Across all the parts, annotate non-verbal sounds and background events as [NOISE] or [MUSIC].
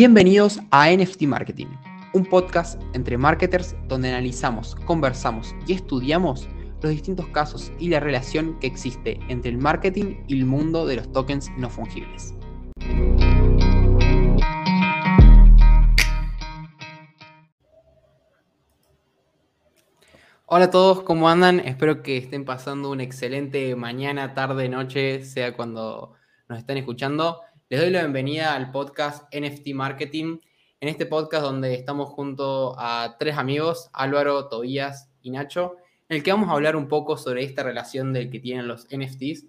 Bienvenidos a NFT Marketing, un podcast entre marketers donde analizamos, conversamos y estudiamos los distintos casos y la relación que existe entre el marketing y el mundo de los tokens no fungibles. Hola a todos, ¿cómo andan? Espero que estén pasando una excelente mañana, tarde, noche, sea cuando nos estén escuchando. Les doy la bienvenida al podcast NFT Marketing. En este podcast donde estamos junto a tres amigos, Álvaro, Tobías y Nacho, en el que vamos a hablar un poco sobre esta relación del que tienen los NFTs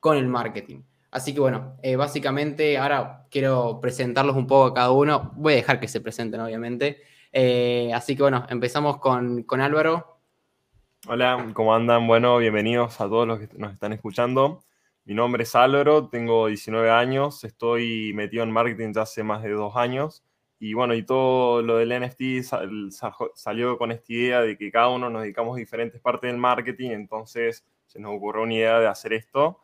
con el marketing. Así que bueno, eh, básicamente ahora quiero presentarlos un poco a cada uno. Voy a dejar que se presenten, obviamente. Eh, así que bueno, empezamos con, con Álvaro. Hola, ¿cómo andan? Bueno, bienvenidos a todos los que nos están escuchando. Mi nombre es Álvaro, tengo 19 años, estoy metido en marketing ya hace más de dos años. Y bueno, y todo lo del NFT salió con esta idea de que cada uno nos dedicamos a diferentes partes del marketing, entonces se nos ocurrió una idea de hacer esto.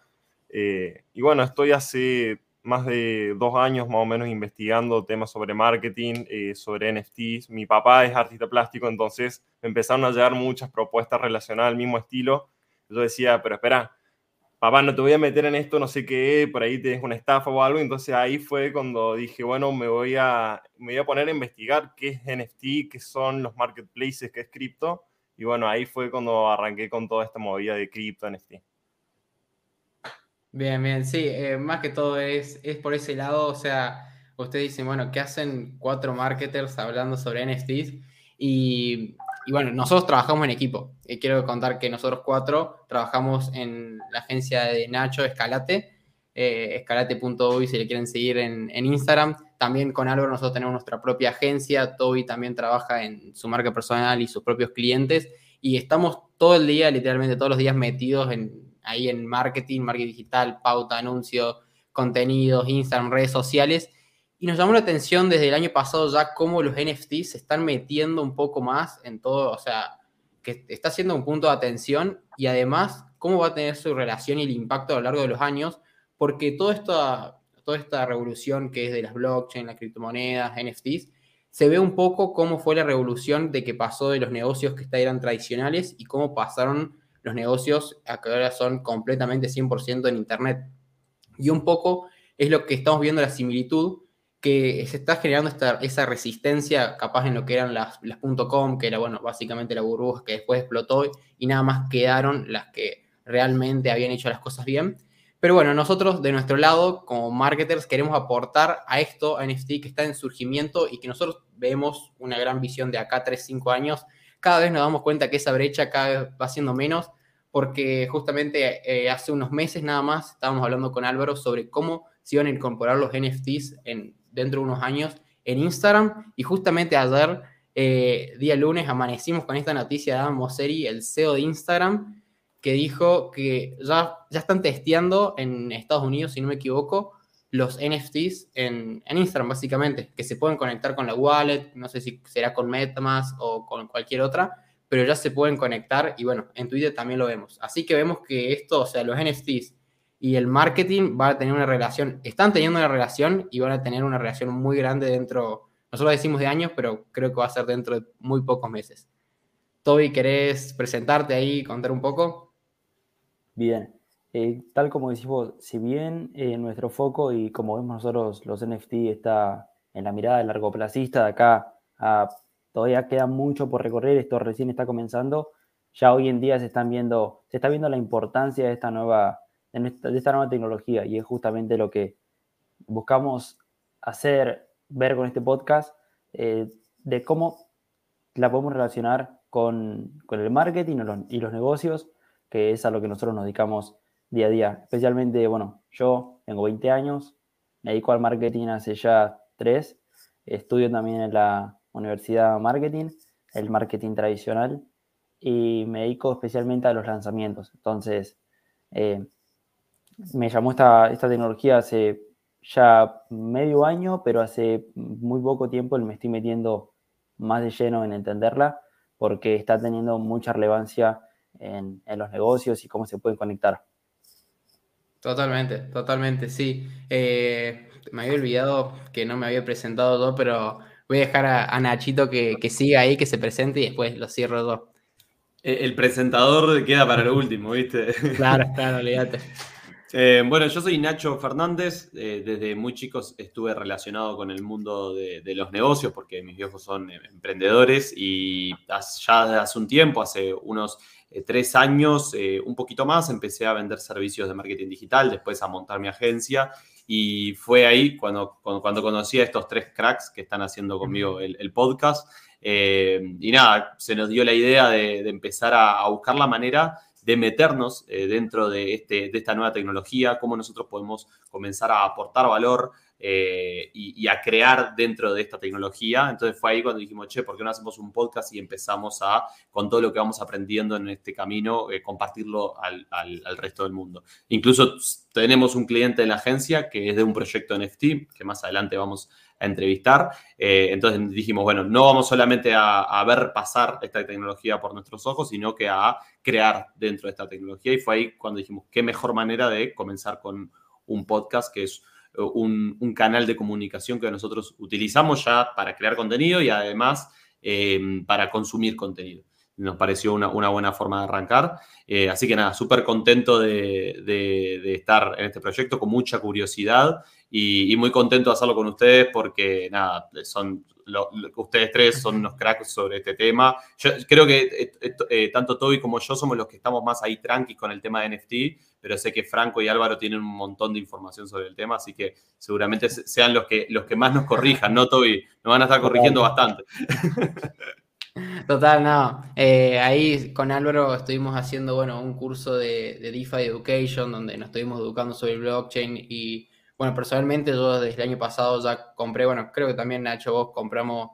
Eh, y bueno, estoy hace más de dos años más o menos investigando temas sobre marketing, eh, sobre NFTs. Mi papá es artista plástico, entonces empezaron a llegar muchas propuestas relacionadas al mismo estilo. Yo decía, pero espera, papá, no te voy a meter en esto, no sé qué, por ahí tienes una estafa o algo. Entonces ahí fue cuando dije, bueno, me voy a, me voy a poner a investigar qué es NFT, qué son los marketplaces, qué es cripto. Y bueno, ahí fue cuando arranqué con toda esta movida de cripto, NFT. Bien, bien, sí, eh, más que todo es, es por ese lado, o sea, ustedes dicen, bueno, ¿qué hacen cuatro marketers hablando sobre NFTs? Y y bueno, nosotros trabajamos en equipo. Y quiero contar que nosotros cuatro trabajamos en la agencia de Nacho Escalate, eh, escalate.uy si le quieren seguir en, Instagram. También con Álvaro nosotros tenemos nuestra propia agencia. Toby también trabaja en su marca personal y sus propios clientes. Y estamos todo el día, literalmente todos los días metidos en, ahí en marketing, marketing digital, pauta, anuncio, contenidos, Instagram, redes sociales. Y nos llamó la atención desde el año pasado ya cómo los NFTs se están metiendo un poco más en todo, o sea, que está siendo un punto de atención y además cómo va a tener su relación y el impacto a lo largo de los años, porque toda esta, toda esta revolución que es de las blockchain, las criptomonedas, NFTs, se ve un poco cómo fue la revolución de que pasó de los negocios que eran tradicionales y cómo pasaron los negocios a que ahora son completamente 100% en Internet. Y un poco es lo que estamos viendo la similitud que se está generando esta, esa resistencia capaz en lo que eran las, las .com, que era, bueno, básicamente la burbuja que después explotó y nada más quedaron las que realmente habían hecho las cosas bien. Pero bueno, nosotros de nuestro lado, como marketers, queremos aportar a esto, a NFT que está en surgimiento y que nosotros vemos una gran visión de acá 3, 5 años. Cada vez nos damos cuenta que esa brecha cada vez va siendo menos, porque justamente eh, hace unos meses nada más estábamos hablando con Álvaro sobre cómo se iban a incorporar los NFTs en dentro de unos años en Instagram. Y justamente ayer, eh, día lunes, amanecimos con esta noticia de Adam Mosseri, el CEO de Instagram, que dijo que ya, ya están testeando en Estados Unidos, si no me equivoco, los NFTs en, en, Instagram, básicamente, que se pueden conectar con la wallet, no sé si será con MetaMask o con cualquier otra, pero ya se pueden conectar y bueno, en Twitter también lo vemos. Así que vemos que esto, o sea, los NFTs y el marketing va a tener una relación, están teniendo una relación y van a tener una relación muy grande dentro, nosotros decimos de años, pero creo que va a ser dentro de muy pocos meses. Toby, ¿querés presentarte ahí, contar un poco? Bien, eh, tal como decimos, si bien eh, nuestro foco y como vemos nosotros los NFT está en la mirada del largoplacista de acá, todavía queda mucho por recorrer, esto recién está comenzando, ya hoy en día se están viendo, se está viendo la importancia de esta nueva de esta nueva tecnología y es justamente lo que buscamos hacer, ver con este podcast, eh, de cómo la podemos relacionar con, el marketing y los negocios, que es a lo que nosotros nos dedicamos día a día. Especialmente, bueno, yo tengo 20 años, me dedico al marketing hace ya 3, estudio también en la Universidad Marketing, el marketing tradicional, y me dedico especialmente a los lanzamientos. Entonces, eh, me llamó esta, esta tecnología hace ya medio año, pero hace muy poco tiempo me estoy metiendo más de lleno en entenderla porque está teniendo mucha relevancia en, los negocios y cómo se pueden conectar. Totalmente, totalmente, sí. Eh, me había olvidado que no me había presentado yo, pero voy a dejar a, Nachito que, siga ahí, que se presente y después lo cierro yo. El presentador queda para lo último, ¿viste? Claro, [LAUGHS] claro, olvídate. Eh, bueno, yo soy Nacho Fernández. Eh, desde muy chicos estuve relacionado con el mundo de, los negocios porque mis viejos son eh, emprendedores y ya desde hace un tiempo, hace unos tres años, un poquito más, empecé a vender servicios de marketing digital, después a montar mi agencia y fue ahí cuando, cuando, conocí a estos tres cracks que están haciendo conmigo el, podcast. y nada, se nos dio la idea de, empezar a buscar la manera de meternos eh, dentro de, este, de esta nueva tecnología, cómo nosotros podemos comenzar a aportar valor eh, y, a crear dentro de esta tecnología. Entonces fue ahí cuando dijimos, che, ¿por qué no hacemos un podcast y empezamos a, con todo lo que vamos aprendiendo en este camino, eh, compartirlo al, al, resto del mundo? Incluso tenemos un cliente en la agencia que es de un proyecto NFT, que más adelante vamos entrevistar. Eh, entonces dijimos, bueno, no vamos solamente a, ver pasar esta tecnología por nuestros ojos, sino que a crear dentro de esta tecnología. Y fue ahí cuando dijimos, qué mejor manera de comenzar con un podcast que es eh, un, canal de comunicación que nosotros utilizamos ya para crear contenido y además eh, para consumir contenido nos pareció una, buena forma de arrancar. Así que nada, súper contento de, estar en este proyecto, con mucha curiosidad y, muy contento de hacerlo con ustedes porque nada, son ustedes tres son unos cracks sobre este tema. Yo creo que eh, eh, tanto Toby como yo somos los que estamos más ahí tranquis con el tema de NFT, pero sé que Franco y Álvaro tienen un montón de información sobre el tema, así que seguramente sean los que, los que más nos corrijan, ¿no, Toby? Nos van a estar corrigiendo bastante. [LAUGHS] Total, no. Eh, ahí con Álvaro estuvimos haciendo, bueno, un curso de, de, DeFi Education donde nos estuvimos educando sobre blockchain y, bueno, personalmente yo desde el año pasado ya compré, bueno, creo que también Nacho vos compramos,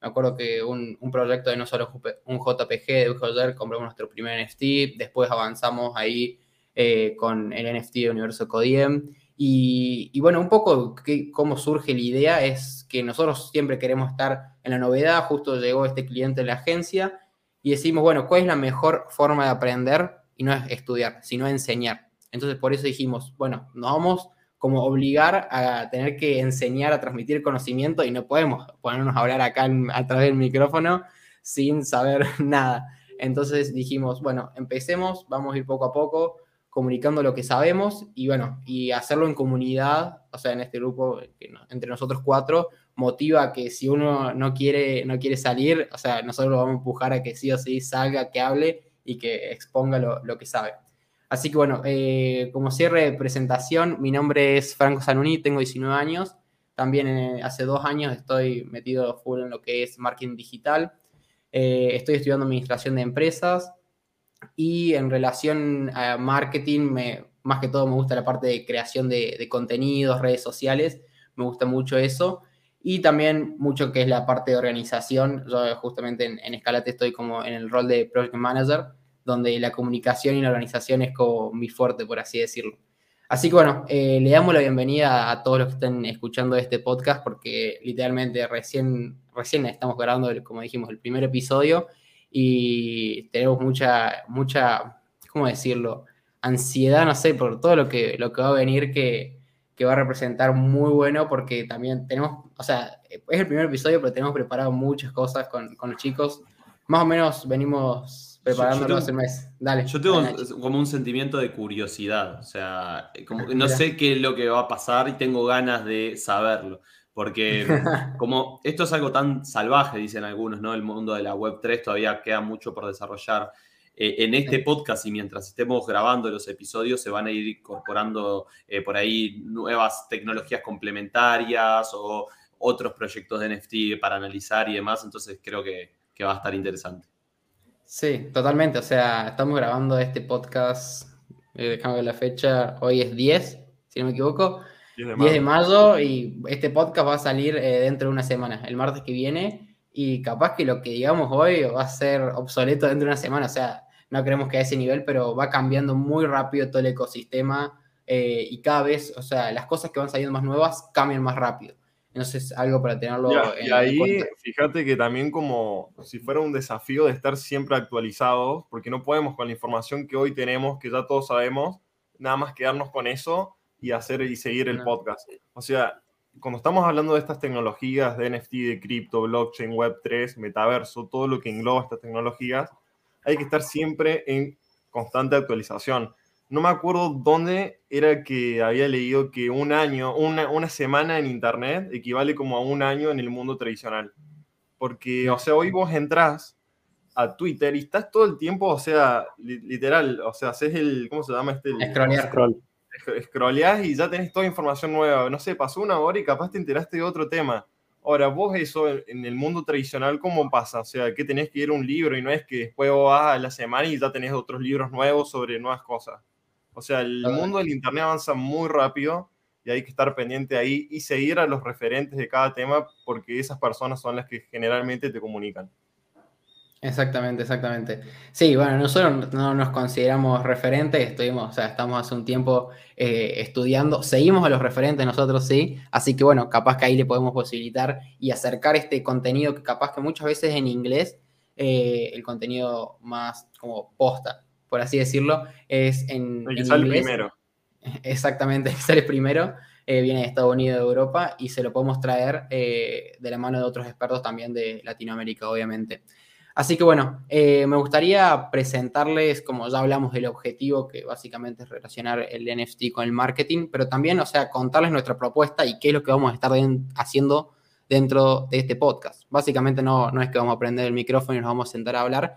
me acuerdo que un, proyecto de no solo un JPG de ayer compramos nuestro primer NFT, después avanzamos ahí eh, con el NFT de Universo Codiem y, bueno, un poco cómo surge la idea es que nosotros siempre queremos estar en la novedad, justo llegó este cliente de la agencia y decimos, bueno, ¿cuál es la mejor forma de aprender? Y no es estudiar, sino enseñar. Entonces por eso dijimos, bueno, nos vamos como obligar a tener que enseñar a transmitir conocimiento y no podemos ponernos a hablar acá a través del micrófono sin saber [LAUGHS] nada. Entonces dijimos, bueno, empecemos, vamos a ir poco a poco comunicando lo que sabemos y bueno, y hacerlo en comunidad, o sea, en este grupo, entre nosotros cuatro, motiva que si uno no quiere, no quiere salir, o sea, nosotros lo vamos a empujar a que sí o sí salga, que hable y que exponga lo, que sabe. Así que bueno, eh, como cierre de presentación, mi nombre es Franco Zanuni, tengo 19 años, también eh, hace dos años estoy metido full en lo que es marketing digital, eh, estoy estudiando administración de empresas, y en relación a marketing, más que todo me gusta la parte de creación de, contenidos, redes sociales, me gusta mucho eso. Y también mucho que es la parte de organización. Yo justamente en, en Escalate estoy como en el rol de Project Manager, donde la comunicación y la organización es como mi fuerte, por así decirlo. Así que bueno, eh, le damos la bienvenida a todos los que estén escuchando este podcast porque literalmente recién, recién estamos grabando, como dijimos, el primer episodio y tenemos mucha, mucha, ¿cómo decirlo? Ansiedad, no sé, por todo lo que, lo que va a venir que, que va a representar muy bueno porque también tenemos, o sea, es el primer episodio, pero tenemos preparado muchas cosas con, con los chicos. Más o menos venimos preparándonos el mes. Dale. Yo tengo como un sentimiento de curiosidad, o sea, como no sé qué es lo que va a pasar y tengo ganas de saberlo. Porque [LAUGHS] como esto es algo tan salvaje, dicen algunos, ¿no? El mundo de la Web3 todavía queda mucho por desarrollar. Eh, en este podcast y mientras estemos grabando los episodios se van a ir incorporando eh, por ahí nuevas tecnologías complementarias o otros proyectos de NFT para analizar y demás. Entonces creo que, va a estar interesante. Sí, totalmente. O sea, estamos grabando este podcast, eh, déjame ver la fecha, hoy es 10, si no me equivoco. 10 de, mayo. y este podcast va a salir eh, dentro de una semana, el martes que viene, y capaz que lo que digamos hoy va a ser obsoleto dentro de una semana, o sea, no creemos que a ese nivel, pero va cambiando muy rápido todo el ecosistema eh, y cada vez, o sea, las cosas que van saliendo más nuevas cambian más rápido. Entonces, algo para tenerlo en, y ahí, fíjate que también como si fuera un desafío de estar siempre actualizados, porque no podemos con la información que hoy tenemos, que ya todos sabemos, nada más quedarnos con eso y hacer y seguir el No. podcast. O sea, cuando estamos hablando de estas tecnologías de NFT, de cripto, blockchain, Web3, metaverso, todo lo que engloba estas tecnologías, hay que estar siempre en constante actualización. No me acuerdo dónde era que había leído que un año, una, una semana en Internet equivale como a un año en el mundo tradicional. Porque, o sea, hoy vos entrás a Twitter y estás todo el tiempo, o sea, li- literal, o sea, haces el, ¿cómo se llama este? Scrollear. Scroll. Scrolleás y ya tenés toda información nueva. No sé, pasó una hora y capaz te enteraste de otro tema. Ahora, vos eso en- en el mundo tradicional, ¿cómo pasa? O sea, que tenés que ir a un libro y no es que después vos vas a la semana y ya tenés otros libros nuevos sobre nuevas cosas. O sea, el Claro. mundo del Internet avanza muy rápido y hay que estar pendiente ahí y seguir a los referentes de cada tema porque esas personas son las que generalmente te comunican. Exactamente, exactamente. Sí, bueno, nosotros no nos consideramos referentes, estuvimos, o sea, estamos hace un tiempo eh, estudiando, seguimos a los referentes nosotros sí, así que bueno, capaz que ahí le podemos posibilitar y acercar este contenido que capaz que muchas veces en inglés, eh, el contenido más como posta, por así decirlo, es en, El que en sale inglés. primero. [LAUGHS] Exactamente, el que sale primero, eh, viene de Estados Unidos, de Europa, y se lo podemos traer eh, de la mano de otros expertos también de Latinoamérica, obviamente. Así que bueno, eh, me gustaría presentarles, como ya hablamos del objetivo, que básicamente es relacionar el NFT con el marketing, pero también, o sea, contarles nuestra propuesta y qué es lo que vamos a estar den- haciendo dentro de este podcast. Básicamente no, no es que vamos a prender el micrófono y nos vamos a sentar a hablar.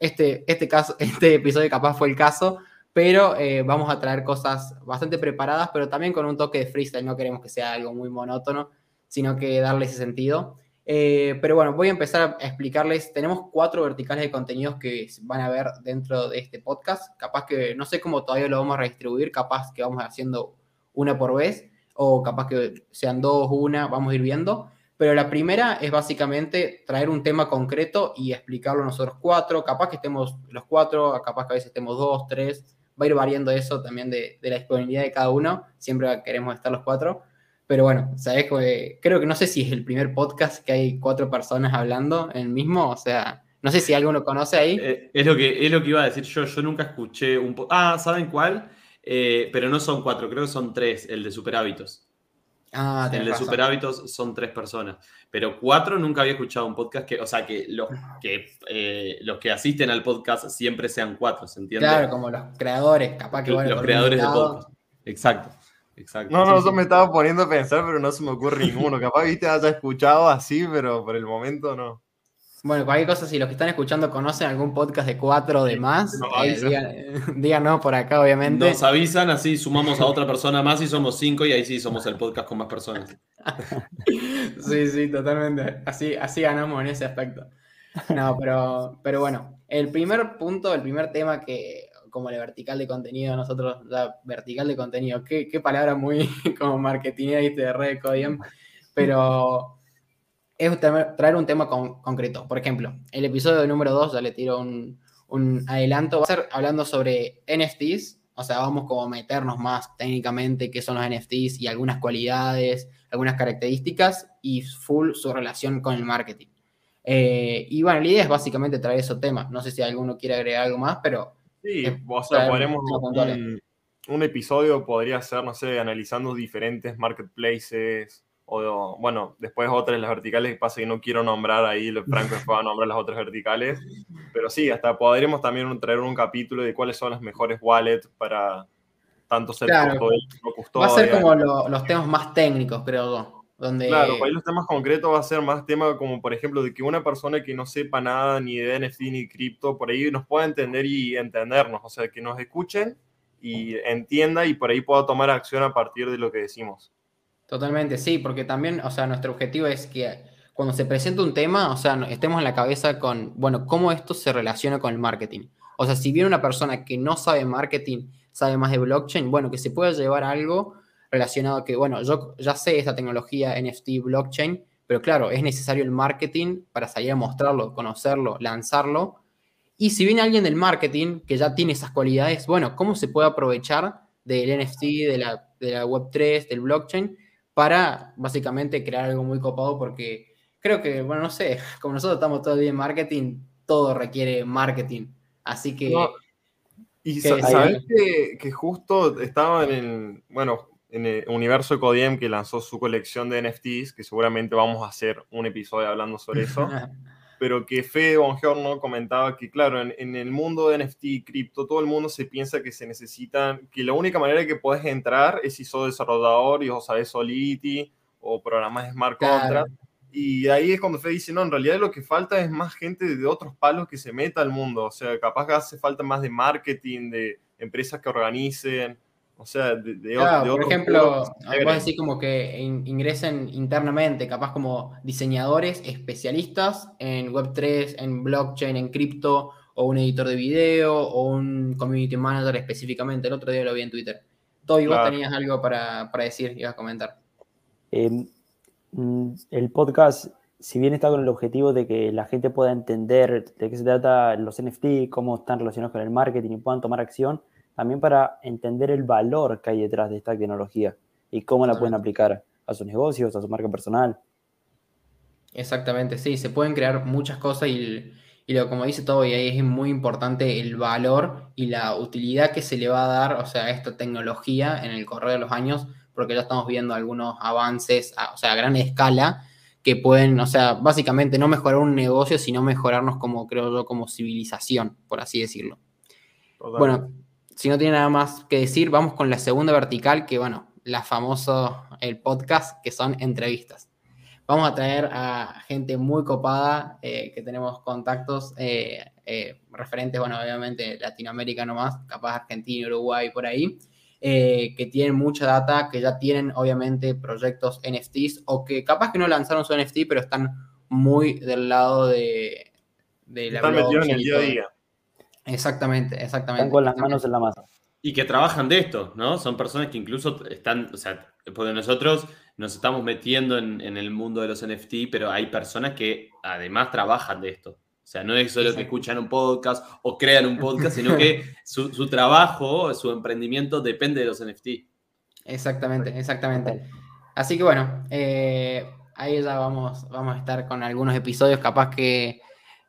Este, este, caso, [LAUGHS] este episodio capaz fue el caso, pero eh, vamos a traer cosas bastante preparadas, pero también con un toque de freestyle. No queremos que sea algo muy monótono, sino que darle ese sentido. Eh, pero bueno, voy a empezar a explicarles. Tenemos cuatro verticales de contenidos que van a ver dentro de este podcast. Capaz que no sé cómo todavía lo vamos a redistribuir, capaz que vamos haciendo una por vez, o capaz que sean dos, una, vamos a ir viendo. Pero la primera es básicamente traer un tema concreto y explicarlo nosotros cuatro. Capaz que estemos los cuatro, capaz que a veces estemos dos, tres. Va a ir variando eso también de, la disponibilidad de cada uno. Siempre queremos estar los cuatro. Pero bueno, sabes creo que no sé si es el primer podcast que hay cuatro personas hablando en el mismo. O sea, no sé si alguno conoce ahí. Eh, es, lo que, es lo que iba a decir yo. Nunca escuché un po- Ah, ¿saben cuál? Eh, pero no son cuatro, creo que son tres, el de Superhábitos. Ah, el tenés de razón. Superhábitos son tres personas. Pero cuatro nunca había escuchado un podcast que, o sea, que los que, eh, los que asisten al podcast siempre sean cuatro, ¿se entiende? Claro, como los creadores, capaz que bueno, los creadores de podcast. Exacto, exacto. No, no, Sí, yo sí. me estaba poniendo a pensar, pero no se me ocurre ninguno. Capaz, viste, haya escuchado así, pero por el momento no. Bueno, cualquier cosa, si los que están escuchando conocen algún podcast de cuatro o de más, eh, digan- [LAUGHS] díganos por acá, obviamente. Nos avisan, así sumamos a otra persona más y somos cinco y ahí sí somos el podcast con más personas. [LAUGHS] Sí, sí, totalmente. Así, así ganamos en ese aspecto. No, pero, pero bueno, el primer punto, el primer tema que, como la vertical de contenido, nosotros, la vertical de contenido, qué, qué palabra muy [LAUGHS] como marketingera y de red Codium, pero es traer un tema con- concreto. Por ejemplo, el episodio número 2, ya le tiro un, un adelanto, va a ser hablando sobre NFTs, o sea, vamos como a meternos más técnicamente qué son los NFTs y algunas cualidades, algunas características y full su relación con el marketing. Eh, y bueno, la idea es básicamente traer esos temas. No sé si alguno quiere agregar algo más, pero Sí, o sea, podremos un, un episodio podría ser, no sé, analizando diferentes marketplaces o, bueno, después otras las verticales, que pasa que no quiero nombrar ahí, Franco después va a nombrar las otras verticales, pero sí, hasta podremos también traer un capítulo de cuáles son las mejores wallets para tanto ser Claro. va a ser como lo- los temas más técnicos, creo yo. Donde, Claro, para ahí los temas concretos va a ser más tema como, por ejemplo, de que una persona que no sepa nada ni de NFT ni cripto, por ahí nos pueda entender y entendernos, o sea, que nos escuchen y entienda y por ahí pueda tomar acción a partir de lo que decimos. Totalmente, sí, porque también, o sea, nuestro objetivo es que cuando se presenta un tema, o sea, estemos en la cabeza con, bueno, cómo esto se relaciona con el marketing. O sea, si viene una persona que no sabe marketing, sabe más de blockchain, bueno, que se pueda llevar algo relacionado que, bueno, yo ya sé esta tecnología NFT, blockchain, pero claro, es necesario el marketing para salir a mostrarlo, conocerlo, lanzarlo. Y si viene alguien del marketing que ya tiene esas cualidades, bueno, ¿cómo se puede aprovechar del NFT, de la, de la Web3, del blockchain, para básicamente crear algo muy copado? Porque creo que, bueno, no sé, [LAUGHS] como nosotros estamos todo el día en marketing, todo requiere marketing. Así que... No, Y ¿Qué sa- decía? sabes que, que justo estaba en el, bueno, en el universo de Codiem que lanzó su colección de NFTs, que seguramente vamos a hacer un episodio hablando sobre eso, [LAUGHS] pero que Fede Bongiorno comentaba que, claro, en, en el mundo de NFT y cripto, todo el mundo se piensa que se necesitan, que la única manera que puedes entrar es si sos desarrollador y o sabes Solidity o programas smart Claro. contract. Y ahí es cuando Fede dice, no, en realidad lo que falta es más gente de otros palos que se meta al mundo. O sea, capaz que hace falta más de marketing, de empresas que organicen, o sea, de, de, Claro, de por ejemplo, vos integren. decís como que in- ingresen internamente, capaz como diseñadores especialistas en Web3, en blockchain, en cripto, o un editor de video, o un community manager específicamente. El otro día lo vi en Twitter. Toby, vos Claro. tenías algo para, para decir, ibas a comentar. Eh, mm, el podcast, si bien está con el objetivo de que la gente pueda entender de qué se trata los NFT, cómo están relacionados con el marketing y puedan tomar acción, también para entender el valor que hay detrás de esta tecnología y cómo la pueden aplicar a sus negocios, a su marca personal. Exactamente, sí, se pueden crear muchas cosas y, y lo como dice Toby, ahí es muy importante el valor y la utilidad que se le va a dar, o sea, a esta tecnología en el correr de los años, porque ya estamos viendo algunos avances, a- o sea, a gran escala, que pueden, o sea, básicamente no mejorar un negocio, sino mejorarnos como, creo yo, como civilización, por así decirlo. Bueno, si no tiene nada más que decir, vamos con la segunda vertical, que bueno, la famosa, el podcast, que son entrevistas. Vamos a traer a gente muy copada, eh, que tenemos contactos eh, eh, referentes, bueno, obviamente Latinoamérica nomás, capaz Argentina, Uruguay, por ahí, eh, que tienen mucha data, que ya tienen obviamente proyectos NFTs, o que capaz que no lanzaron su NFT, pero están muy del lado de, de la Están metidos en el día a día. Exactamente, exactamente. Están con las manos en la masa. Y que trabajan de esto, ¿no? Son personas que incluso están, o sea, porque nosotros nos estamos metiendo en, en el mundo de los NFT, pero hay personas que además trabajan de esto. O sea, no es solo que escuchan un podcast o crean un podcast, sino que [LAUGHS] su, su trabajo, su emprendimiento depende de los NFT. Exactamente, exactamente. Así que bueno, eh, ahí ya vamos, vamos a estar con algunos episodios, capaz que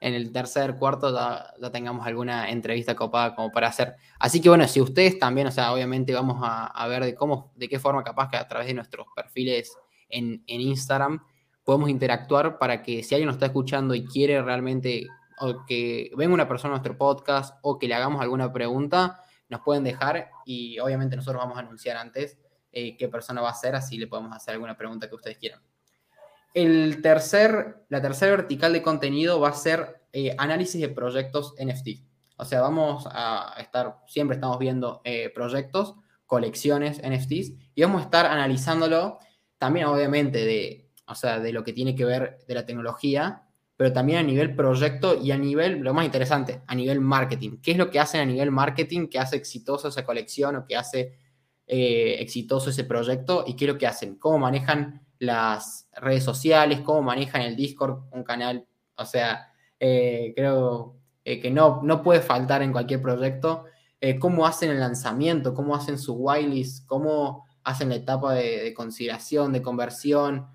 en el tercer, cuarto ya, tengamos alguna entrevista copada como para hacer. Así que bueno, si ustedes también, o sea, obviamente vamos a, ver de cómo, de qué forma capaz que a través de nuestros perfiles en, en Instagram podemos interactuar para que si alguien nos está escuchando y quiere realmente o que venga una persona a nuestro podcast o que le hagamos alguna pregunta, nos pueden dejar y obviamente nosotros vamos a anunciar antes eh, qué persona va a ser, así le podemos hacer alguna pregunta que ustedes quieran. El tercer, la tercera vertical de contenido va a ser eh, análisis de proyectos NFT. O sea, vamos a estar, siempre estamos viendo eh, proyectos, colecciones NFTs, y vamos a estar analizándolo también obviamente de, o sea, de lo que tiene que ver de la tecnología, pero también a nivel proyecto y a nivel, lo más interesante, a nivel marketing. ¿Qué es lo que hacen a nivel marketing que hace exitoso esa colección o que hace eh, exitoso ese proyecto y qué es lo que hacen, cómo manejan las redes sociales, cómo manejan el Discord, un canal, o sea, eh, creo eh, que no, no puede faltar en cualquier proyecto, eh, cómo hacen el lanzamiento, cómo hacen su whitelist, cómo hacen la etapa de, de consideración, de conversión,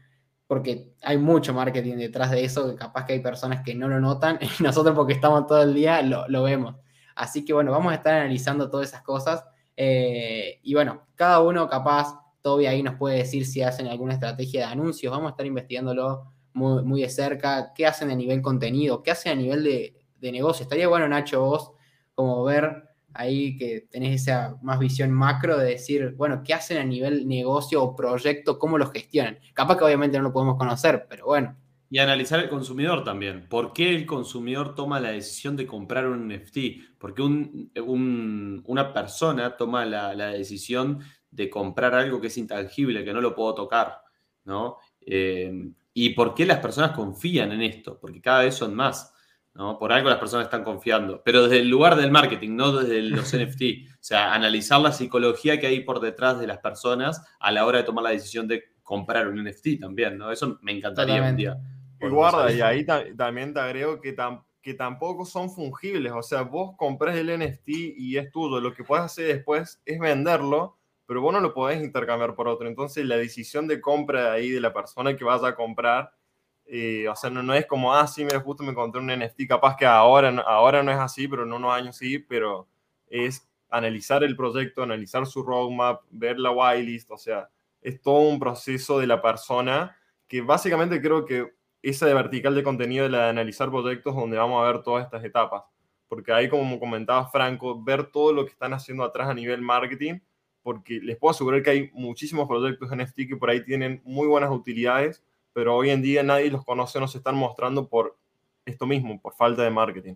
porque hay mucho marketing detrás de eso, que capaz que hay personas que no lo notan [LAUGHS] y nosotros porque estamos todo el día lo, lo vemos. Así que bueno, vamos a estar analizando todas esas cosas. Y bueno, cada uno capaz, Toby ahí nos puede decir si hacen alguna estrategia de anuncios, vamos a estar investigándolo muy, muy de cerca, qué hacen a nivel contenido, qué hacen a nivel de, de negocio. Estaría bueno, Nacho, vos, como ver ahí que tenés esa más visión macro de decir, bueno, qué hacen a nivel negocio o proyecto, cómo lo gestionan. Capaz que obviamente no lo podemos conocer, pero bueno. Y analizar el consumidor también. ¿Por qué el consumidor toma la decisión de comprar un NFT? Porque un, un, una persona toma la, la, decisión de comprar algo que es intangible, que no lo puedo tocar, ¿no? Eh, ¿Y por qué las personas confían en esto? Porque cada vez son más. ¿no? Por algo las personas están confiando, pero desde el lugar del marketing, no desde los [LAUGHS] NFT. O sea, analizar la psicología que hay por detrás de las personas a la hora de tomar la decisión de comprar un NFT también, ¿no? Eso me encantaría Totalmente. un día. Y guarda, y ahí ta también te agrego que, tam que tampoco son fungibles, o sea, vos compras el NFT y es tuyo, lo que puedes hacer después es venderlo, pero vos no lo podés intercambiar por otro, entonces la decisión de compra ahí de la persona que vaya a comprar eh, o sea, no, no, es como, ah, sí, mira, justo me encontré un NFT, capaz que ahora, ahora no es así, pero en unos años sí, pero es analizar el proyecto, analizar su roadmap, ver la whitelist, o sea, es todo un proceso de la persona que básicamente creo que esa de vertical de contenido de la de analizar proyectos donde vamos a ver todas estas etapas. Porque ahí, como comentaba Franco, ver todo lo que están haciendo atrás a nivel marketing, porque les puedo asegurar que hay muchísimos proyectos NFT que por ahí tienen muy buenas utilidades, pero hoy en día nadie los conoce, no se están mostrando por esto mismo, por falta de marketing.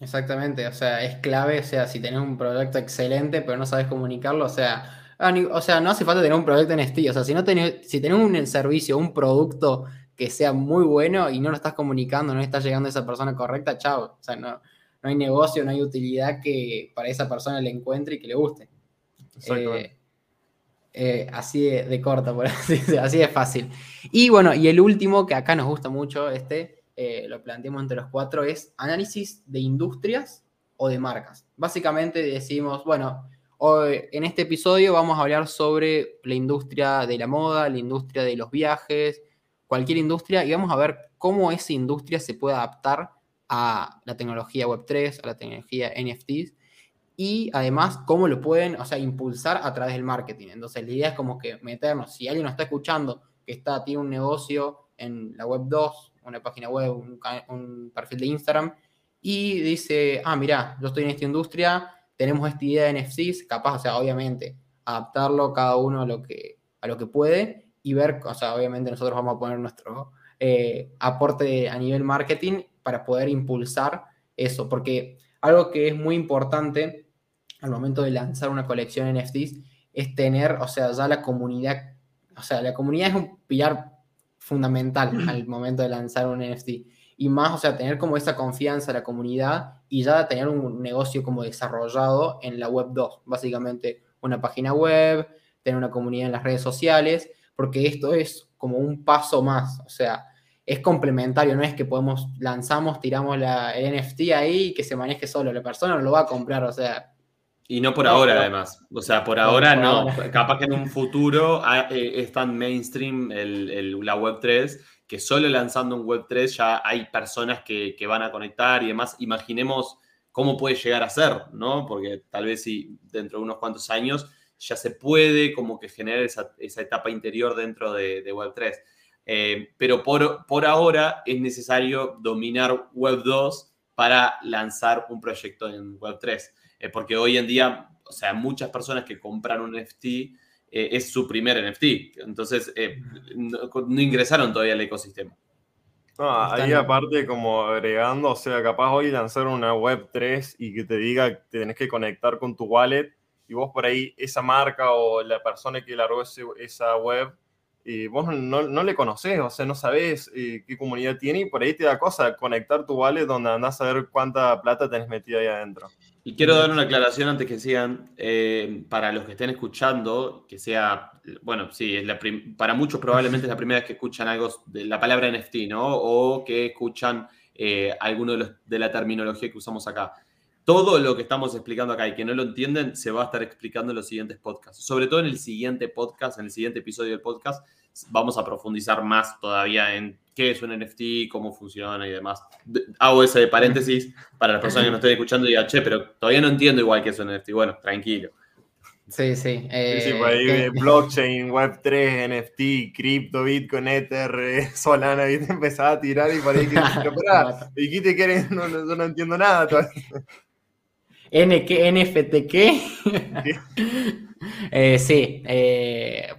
Exactamente, o sea, es clave, o sea, si tenés un proyecto excelente pero no sabes comunicarlo, o sea, o sea, no hace falta tener un proyecto NFT, o sea, si, no tenés, si tenés un servicio, un producto que sea muy bueno y no lo estás comunicando, no está llegando a esa persona correcta, chao, o sea, no, no hay negocio, no hay utilidad que para esa persona le encuentre y que le guste. Eh, eh, así de, corta, por [LAUGHS] así así de fácil. Y bueno, y el último que acá nos gusta mucho, este, eh, lo planteamos entre los cuatro, es análisis de industrias o de marcas. Básicamente decimos, bueno, hoy, en este episodio vamos a hablar sobre la industria de la moda, la industria de los viajes, cualquier industria, y vamos a ver cómo esa industria se puede adaptar a la tecnología Web3, a la tecnología NFTs, y además cómo lo pueden, o sea, impulsar a través del marketing. Entonces, la idea es como que meternos, si alguien nos está escuchando que está, tiene un negocio en la Web 2, una página web, un, perfil de Instagram, y dice, ah, mira, yo estoy en esta industria, tenemos esta idea de NFTs, capaz, o sea, obviamente, adaptarlo cada uno a lo que, a lo que puede y ver, o sea, obviamente nosotros vamos a poner nuestro eh, aporte a nivel marketing para poder impulsar eso, porque algo que es muy importante al momento de lanzar una colección de NFTs es tener, o sea, ya la comunidad, o sea, la comunidad es un pilar fundamental al momento de lanzar un NFT. Y más, o sea, tener como esa confianza en la comunidad y ya tener un negocio como desarrollado en la web 2, básicamente una página web, tener una comunidad en las redes sociales, porque esto es como un paso más, o sea, es complementario, no es que podemos, lanzamos, tiramos la, el NFT ahí y que se maneje solo, la persona no lo va a comprar, o sea, y no por ahora, además. O sea, por ahora no. Capaz que en un futuro ah, eh, es tan mainstream la Web3 que solo lanzando un Web3 ya hay personas que, van a conectar y demás. Imaginemos cómo puede llegar a ser, ¿no? Porque tal vez si dentro de unos cuantos años ya se puede como que generar esa, etapa interior dentro de, Web3. Eh, pero por, por ahora es necesario dominar Web2 para lanzar un proyecto en Web3. Eh, porque hoy en día, o sea, muchas personas que compran un NFT eh, es su primer NFT, entonces eh, no, ingresaron todavía al ecosistema. ahí aparte como agregando, o sea, capaz hoy lanzar una web 3 y que te diga que tenés que conectar con tu wallet y vos por ahí esa marca o la persona que largó esa web y vos no, no, le conocés, o sea, no sabés qué comunidad tiene y por ahí te da cosa conectar tu wallet donde andás a ver cuánta plata tenés metida ahí adentro. Y quiero dar una aclaración antes que sigan, eh, para los que estén escuchando, que sea, bueno, sí, es la para muchos probablemente es la primera vez que escuchan algo de la palabra NFT, ¿no? O que escuchan eh, alguno de, los, de la terminología que usamos acá. Todo lo que estamos explicando acá y que no lo entienden, se va a estar explicando en los siguientes podcasts. Sobre todo en el siguiente podcast, en el siguiente episodio del podcast, vamos a profundizar más todavía en qué es un NFT, cómo funciona y demás. Hago ese de paréntesis [LAUGHS] para las personas que nos estén escuchando y digan, che, pero todavía no entiendo igual qué es un NFT. Bueno, tranquilo. Sí, sí. sí, eh, por ahí eh, blockchain, Web3, NFT, cripto, Bitcoin, Ether, eh, [LAUGHS] Solana, y te empezaba a tirar y por ahí que, [LAUGHS] dijiste que no, no, no, entiendo nada todavía. N NFT qué? sí,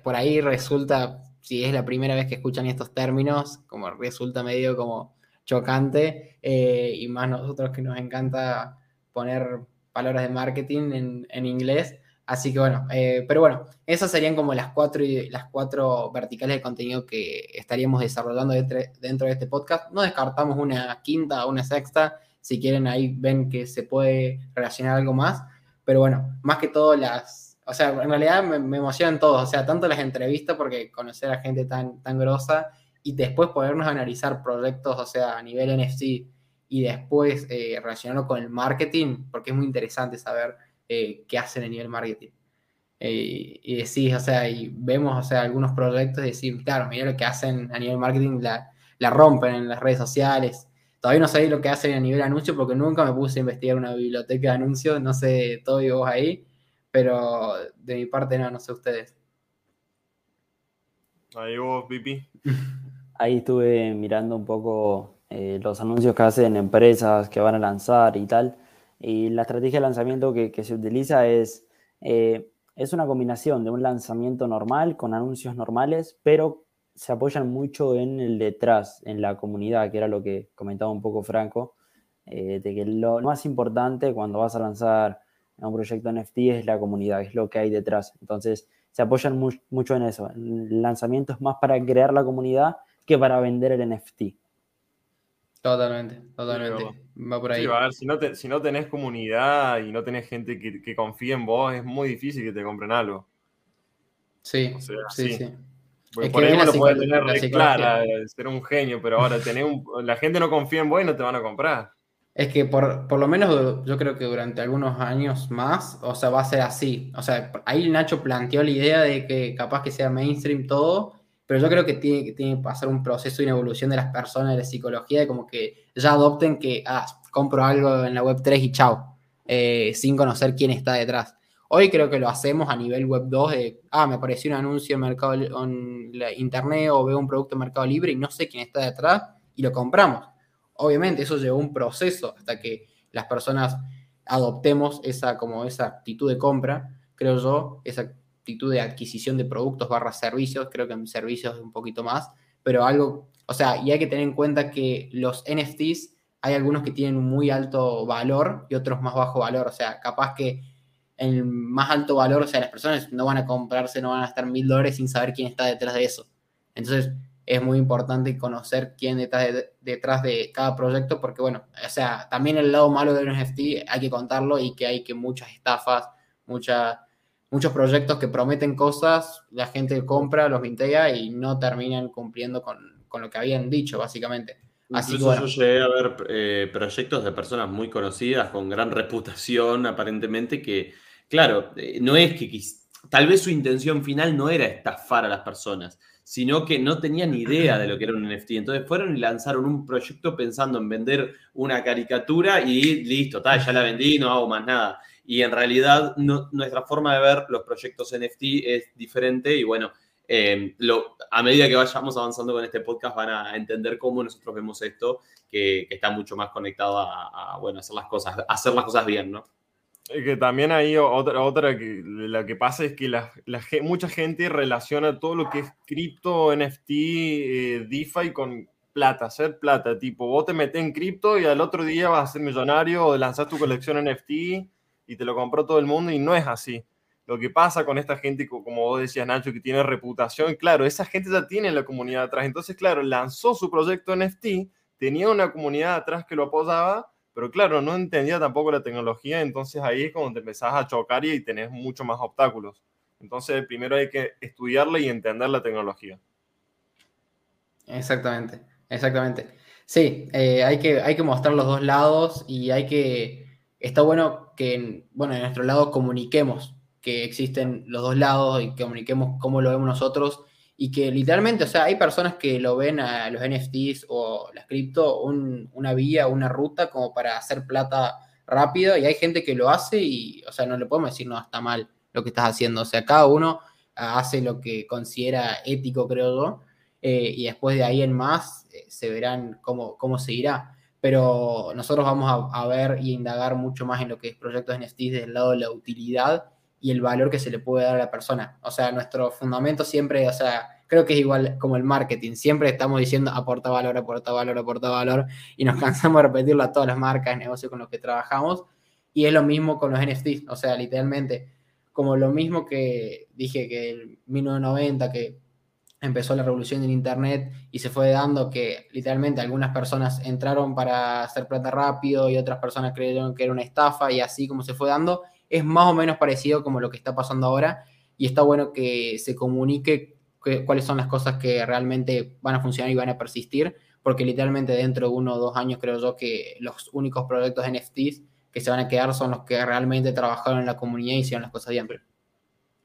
por ahí resulta si es la primera vez que escuchan estos términos, como resulta medio como chocante, eh, y más nosotros que nos encanta poner palabras de marketing en, inglés. Así que bueno, eh, pero bueno, esas serían como las cuatro, las cuatro verticales de contenido que estaríamos desarrollando dentro de este podcast. No descartamos una quinta o una sexta, si quieren ahí ven que se puede relacionar algo más, pero bueno, más que todo las, o sea, en realidad me, emocionan todos, o sea, tanto las entrevistas porque conocer a gente tan, tan grosa y después podernos analizar proyectos, o sea, a nivel NFC y después eh, relacionarlo con el marketing, porque es muy interesante saber eh, qué hacen a nivel marketing. Eh, y decís, o sea, y vemos, o sea, algunos proyectos y decir, claro, mira lo que hacen a nivel marketing, la, la rompen en las redes sociales. Todavía no sabéis lo que hacen a nivel anuncio porque nunca me puse a investigar una biblioteca de anuncios, no sé todo y vos ahí, pero de mi parte no, no sé ustedes. Ahí vos, Pipi. Ahí estuve mirando un poco eh, los anuncios que hacen empresas que van a lanzar y tal. Y la estrategia de lanzamiento que, que se utiliza es, eh, es una combinación de un lanzamiento normal con anuncios normales, pero se apoyan mucho en el detrás, en la comunidad, que era lo que comentaba un poco Franco, eh, de que lo más importante cuando vas a lanzar un proyecto NFT es la comunidad, es lo que hay detrás. Entonces, se apoyan mucho en eso. El lanzamiento es más para crear la comunidad que para vender el NFT. Totalmente, totalmente. Va por ahí. a ver, si no, si no tenés comunidad y no tenés gente que, que confíe en vos, es muy difícil que te compren algo. Sí, sí, sí. por ahí uno lo puede tener clara, ser un genio, pero ahora tener la gente no confía en vos y no te van a comprar. Es que por, por, lo menos yo creo que durante algunos años más, o sea, va a ser así. O sea, ahí Nacho planteó la idea de que capaz que sea mainstream todo, pero yo creo que tiene, que tiene pasar un proceso y una evolución de las personas, de la psicología, de como que ya adopten que, ah, compro algo en la web 3 y chao, eh, sin conocer quién está detrás. Hoy creo que lo hacemos a nivel web 2 de, ah, me apareció un anuncio en, mercado, en internet o veo un producto en Mercado Libre y no sé quién está detrás y lo compramos. Obviamente eso llevó un proceso hasta que las personas adoptemos esa, como esa actitud de compra, creo yo, esa actitud de adquisición de productos barra servicios, creo que en servicios un poquito más, pero algo, o sea, y hay que tener en cuenta que los NFTs hay algunos que tienen un muy alto valor y otros más bajo valor, o sea, capaz que el más alto valor, o sea, las personas no van a comprarse, no van a estar mil dólares sin saber quién está detrás de eso. Entonces, es muy importante conocer quién está detrás de cada proyecto, porque bueno, o sea, también el lado malo del NFT hay que contarlo y que hay que muchas estafas, muchas muchos proyectos que prometen cosas, la gente compra, los mintea y no terminan cumpliendo con, lo que habían dicho, básicamente. Así yo llegué a ver eh, proyectos de personas muy conocidas, con gran reputación, aparentemente, que, claro, eh, no es que tal vez su intención final no era estafar a las personas, sino que no tenían idea de lo que era un NFT. Entonces fueron y lanzaron un proyecto pensando en vender una caricatura y listo, tal, ya la vendí, no hago más nada. Y en realidad nuestra forma de ver los proyectos NFT es diferente y bueno, em, a medida que vayamos avanzando con este podcast van a entender cómo nosotros vemos esto, que, está mucho más conectado a, bueno, hacer las cosas, hacer las cosas bien, ¿no? Que también hay otra, otra que la que pasa es que la, mucha gente relaciona todo lo que es cripto, NFT, eh, DeFi con plata, hacer plata. Tipo, vos te metes en cripto y al otro día vas a ser millonario o lanzas tu colección NFT y te lo compró todo el mundo y no es así. Lo que pasa con esta gente, como vos decías, Nacho, que tiene reputación, claro, esa gente ya tiene la comunidad atrás. Entonces, claro, lanzó su proyecto NFT, tenía una comunidad atrás que lo apoyaba pero claro, no entendía tampoco la tecnología, entonces ahí es cuando te empezás a chocar y tenés mucho más obstáculos. Entonces, primero hay que estudiarla y entender la tecnología. Exactamente, exactamente. Sí, eh, hay, que, hay que mostrar los dos lados y hay que, está bueno que, bueno, en nuestro lado comuniquemos que existen los dos lados y comuniquemos cómo lo vemos nosotros y que literalmente, o sea, hay personas que lo ven a los NFTs o las cripto una vía, una ruta como para hacer plata rápido y hay gente que lo hace y, o sea, no le podemos decir, no, está mal lo que estás haciendo, o sea, cada uno hace lo que considera ético, creo yo, eh, y después de ahí en más eh, se verán cómo, cómo seguirá. Pero nosotros vamos a, a ver y indagar mucho más en lo que es proyectos NFTs desde el lado de la utilidad y el valor que se le puede dar a la persona. O sea, nuestro fundamento siempre, o sea, creo que es igual como el marketing, siempre estamos diciendo aporta valor, aporta valor, aporta valor, y nos [LAUGHS] cansamos de repetirlo a todas las marcas, negocios con los que trabajamos, y es lo mismo con los NFTs, o sea, literalmente, como lo mismo que dije que en 1990, que empezó la revolución del Internet y se fue dando que literalmente algunas personas entraron para hacer plata rápido y otras personas creyeron que era una estafa y así como se fue dando, es más o menos parecido como lo que está pasando ahora y está bueno que se comunique cuáles son las cosas que realmente van a funcionar y van a persistir, porque literalmente dentro de uno o dos años creo yo que los únicos proyectos NFTs que se van a quedar son los que realmente trabajaron en la comunidad y hicieron las cosas bien.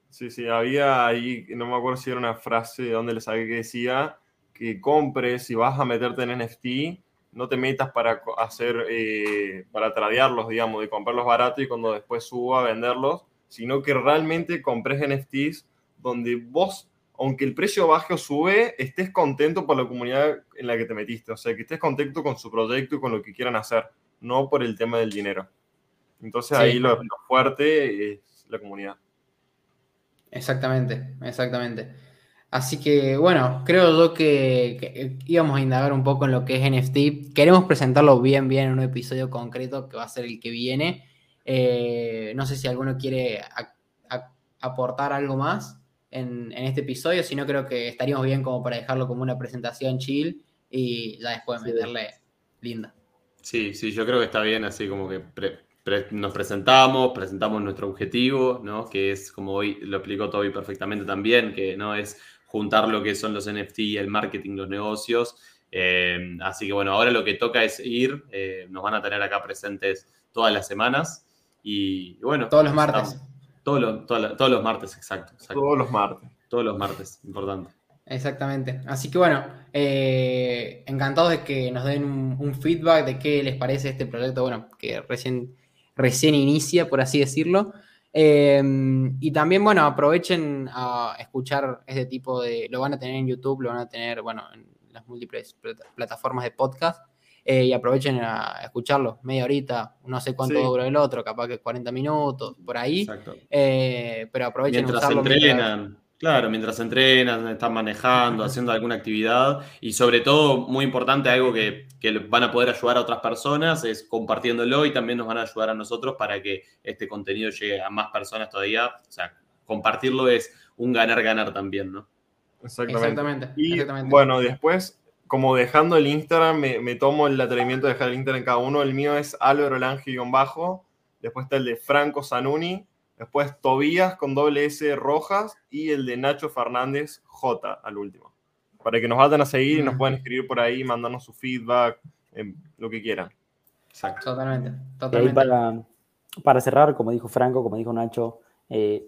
Sí, sí, había ahí, no me acuerdo si era una frase de donde le saqué que decía que compres, si vas a meterte en NFT, no te metas para hacer, eh, para tradearlos, digamos, de comprarlos baratos y cuando después suba a venderlos, sino que realmente compres NFTs donde vos, aunque el precio baje o sube, estés contento por la comunidad en la que te metiste, o sea, que estés contento con su proyecto y con lo que quieran hacer, no por el tema del dinero. Entonces ahí lo, lo fuerte es la comunidad. Exactamente, exactamente. Así que bueno, creo yo que, íbamos a indagar un poco en lo que es NFT. Queremos presentarlo bien, bien en un episodio concreto que va a ser el que viene. Eh, no sé si alguno quiere aportar algo más en, este episodio, si no creo que estaríamos bien como para dejarlo como una presentación chill y ya después meterle linda. Sí, sí, yo creo que está bien así como que nos presentamos, presentamos nuestro objetivo, ¿no? Que es, como hoy lo explicó Toby perfectamente también, que no es juntar lo que son los NFT, el marketing, los negocios. Eh, así que bueno, ahora lo que toca es ir, eh, nos van a tener acá presentes todas las semanas y, bueno. Todos los martes. Todos los, todos los martes, exacto, Todos los martes. Todos los martes, importante. Exactamente. Así que bueno, eh, encantados de que nos den un, feedback de qué les parece este proyecto, bueno, que recién, recién inicia, por así decirlo. Em, y también, bueno, aprovechen a escuchar este tipo de. Lo van a tener en YouTube, lo van a tener, bueno, en las múltiples plataformas de podcast. Eh, y aprovechen a escucharlo, media horita, no sé cuánto dura el otro, capaz que 40 minutos, por ahí. Exacto. Eh, pero aprovechen mientras usarlo entrenan. Claro, mientras entrenan, están manejando, haciendo alguna actividad y sobre todo, muy importante, algo que, van a poder ayudar a otras personas es compartiéndolo y también nos van a ayudar a nosotros para que este contenido llegue a más personas todavía. O sea, compartirlo es un ganar-ganar también, ¿no? Exactamente. Y bueno, después, como dejando el Instagram, me, tomo el atrevimiento de dejar el Instagram en cada uno. El mío es Álvaro Lange-bajo. Después está el de Franco Zanuni Después Tobías con doble S Rojas y el de Nacho Fernández J al último. Para que nos vayan a seguir y nos puedan escribir por ahí, mandarnos su feedback, em, lo que quieran. Exacto. Totalmente. totalmente. Para, para, cerrar, como dijo Franco, como dijo Nacho, eh,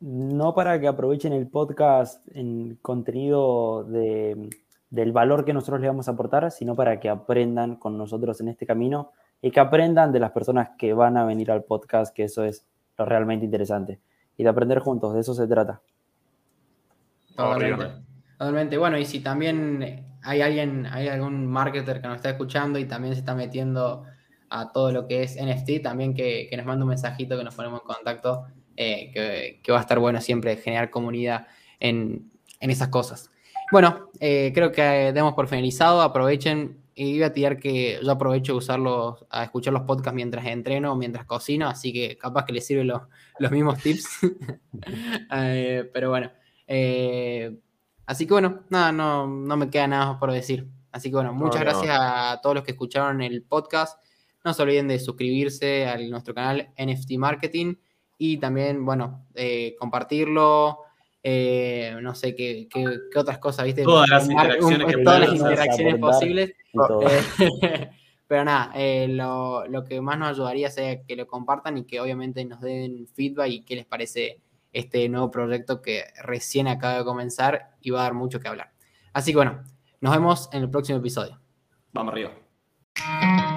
no para que aprovechen el podcast en contenido de, del valor que nosotros le vamos a aportar, sino para que aprendan con nosotros en este camino y que aprendan de las personas que van a venir al podcast, que eso es lo realmente interesante. Y de aprender juntos, de eso se trata. Totalmente. Bueno, y si también hay alguien, hay algún marketer que nos está escuchando y también se está metiendo a todo lo que es NFT, también que, nos mande un mensajito, que nos ponemos en contacto, eh, que, va a estar bueno siempre generar comunidad en, esas cosas. Bueno, eh, creo que demos por finalizado. Aprovechen y iba a tirar que yo aprovecho usarlos, a escuchar los podcasts mientras entreno o mientras cocino, así que capaz que les sirven los, los mismos tips. [LAUGHS] Eh, pero bueno. Eh, así que bueno, nada, no, no, me queda nada más por decir. Así que bueno, muchas gracias a todos los que escucharon el podcast. No se olviden de suscribirse a nuestro canal NFT Marketing y también, bueno, eh, compartirlo, eh, no sé qué, qué, otras cosas, ¿viste? Todas las interacciones, todas las interacciones posibles. Eh, [LAUGHS] pero nada, eh, lo, lo, que más nos ayudaría sería que lo compartan y que obviamente nos den feedback y qué les parece este nuevo proyecto que recién acaba de comenzar y va a dar mucho que hablar. Así que bueno, nos vemos en el próximo episodio. Vamos arriba.